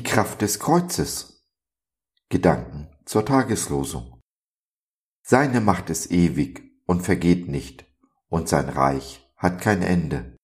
Kraft des Kreuzes. Gedanken zur Tageslosung. Seine Macht ist ewig und vergeht nicht, und sein Reich hat kein Ende.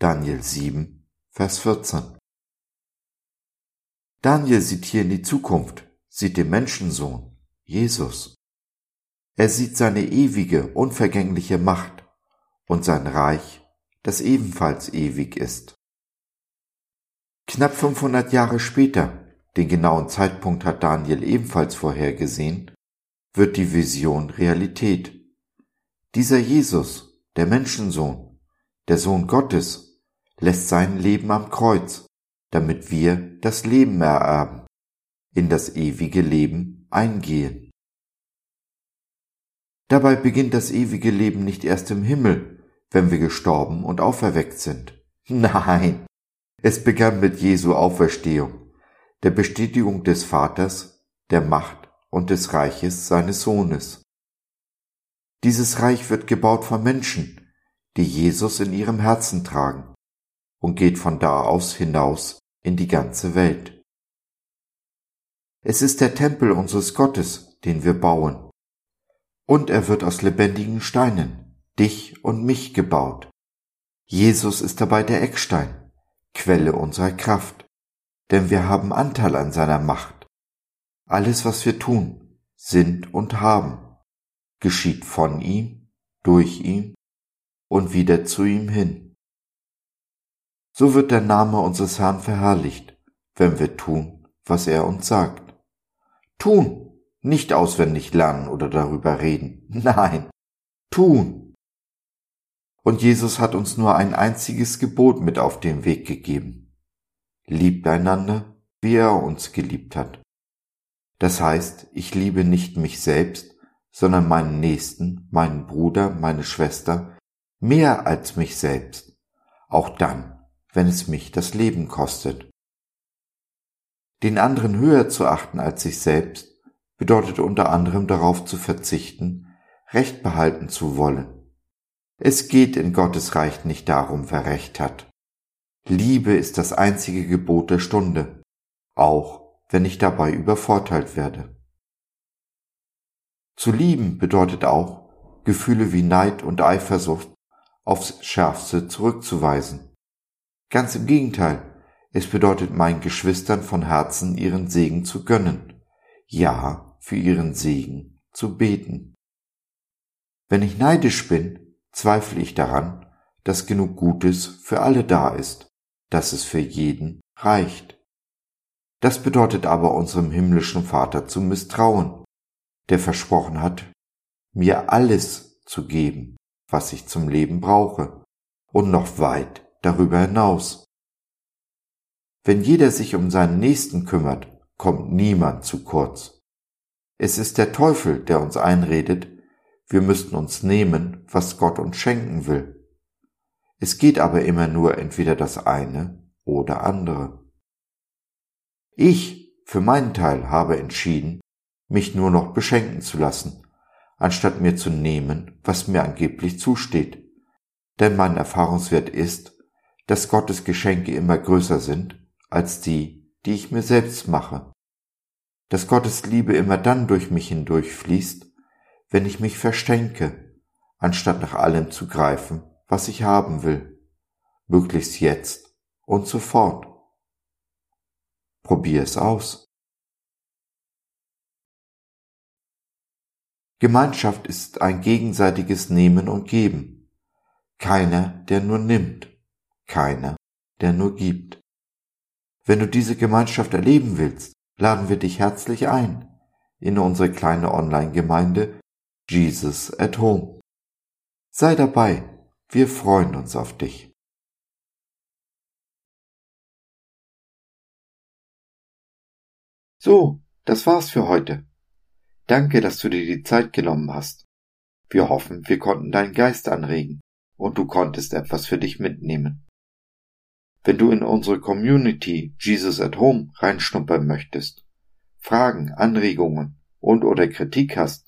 Daniel 7, Vers 14. Daniel sieht hier in die Zukunft, sieht den Menschensohn, Jesus. Er sieht seine ewige, unvergängliche Macht und sein Reich, das ebenfalls ewig ist. Knapp 500 Jahre später, den genauen Zeitpunkt hat Daniel ebenfalls vorhergesehen, wird die Vision Realität. Dieser Jesus, der Menschensohn, der Sohn Gottes, lässt sein Leben am Kreuz, damit wir das Leben ererben, in das ewige Leben eingehen. Dabei beginnt das ewige Leben nicht erst im Himmel, wenn wir gestorben und auferweckt sind. Nein, es begann mit Jesu Auferstehung, der Bestätigung des Vaters, der Macht und des Reiches seines Sohnes. Dieses Reich wird gebaut von Menschen, die Jesus in ihrem Herzen tragen und geht von da aus hinaus in die ganze Welt. Es ist der Tempel unseres Gottes, den wir bauen und er wird aus lebendigen Steinen, dich und mich gebaut. Jesus ist dabei der Eckstein, Quelle unserer Kraft, denn wir haben Anteil an seiner Macht. Alles, was wir tun, sind und haben, geschieht von ihm, durch ihn und wieder zu ihm hin. So wird der Name unseres Herrn verherrlicht, wenn wir tun, was er uns sagt. Tun, nicht auswendig lernen oder darüber reden. Nein, tun. Und Jesus hat uns nur ein einziges Gebot mit auf den Weg gegeben. Liebt einander, wie er uns geliebt hat. Das heißt, ich liebe nicht mich selbst, sondern meinen Nächsten, meinen Bruder, meine Schwester, mehr als mich selbst, auch dann, wenn es mich das Leben kostet. Den anderen höher zu achten als sich selbst, bedeutet unter anderem darauf zu verzichten, Recht behalten zu wollen. Es geht in Gottes Reich nicht darum, wer Recht hat. Liebe ist das einzige Gebot der Stunde, auch wenn ich dabei übervorteilt werde. Zu lieben bedeutet auch, Gefühle wie Neid und Eifersucht aufs Schärfste zurückzuweisen. Ganz im Gegenteil, es bedeutet meinen Geschwistern von Herzen ihren Segen zu gönnen. Ja, für ihren Segen zu beten. Wenn ich neidisch bin, zweifle ich daran, dass genug Gutes für alle da ist, dass es für jeden reicht. Das bedeutet aber unserem himmlischen Vater zu misstrauen, der versprochen hat, mir alles zu geben, was ich zum Leben brauche, und noch weit darüber hinaus. Wenn jeder sich um seinen Nächsten kümmert, kommt niemand zu kurz. Es ist der Teufel, der uns einredet, wir müssten uns nehmen, was Gott uns schenken will. Es geht aber immer nur entweder das eine oder andere. Ich, für meinen Teil, habe entschieden, mich nur noch beschenken zu lassen, anstatt mir zu nehmen, was mir angeblich zusteht. Denn mein Erfahrungswert ist, dass Gottes Geschenke immer größer sind als die, die ich mir selbst mache dass Gottes Liebe immer dann durch mich hindurchfließt, wenn ich mich verstänke, anstatt nach allem zu greifen, was ich haben will, möglichst jetzt und sofort. Probier es aus. Gemeinschaft ist ein gegenseitiges Nehmen und Geben. Keiner, der nur nimmt, keiner, der nur gibt. Wenn du diese Gemeinschaft erleben willst, laden wir dich herzlich ein in unsere kleine Online-Gemeinde Jesus at Home. Sei dabei, wir freuen uns auf dich. So, das war's für heute. Danke, dass du dir die Zeit genommen hast. Wir hoffen, wir konnten deinen Geist anregen und du konntest etwas für dich mitnehmen. Wenn du in unsere Community Jesus at Home reinschnuppern möchtest, Fragen, Anregungen und oder Kritik hast,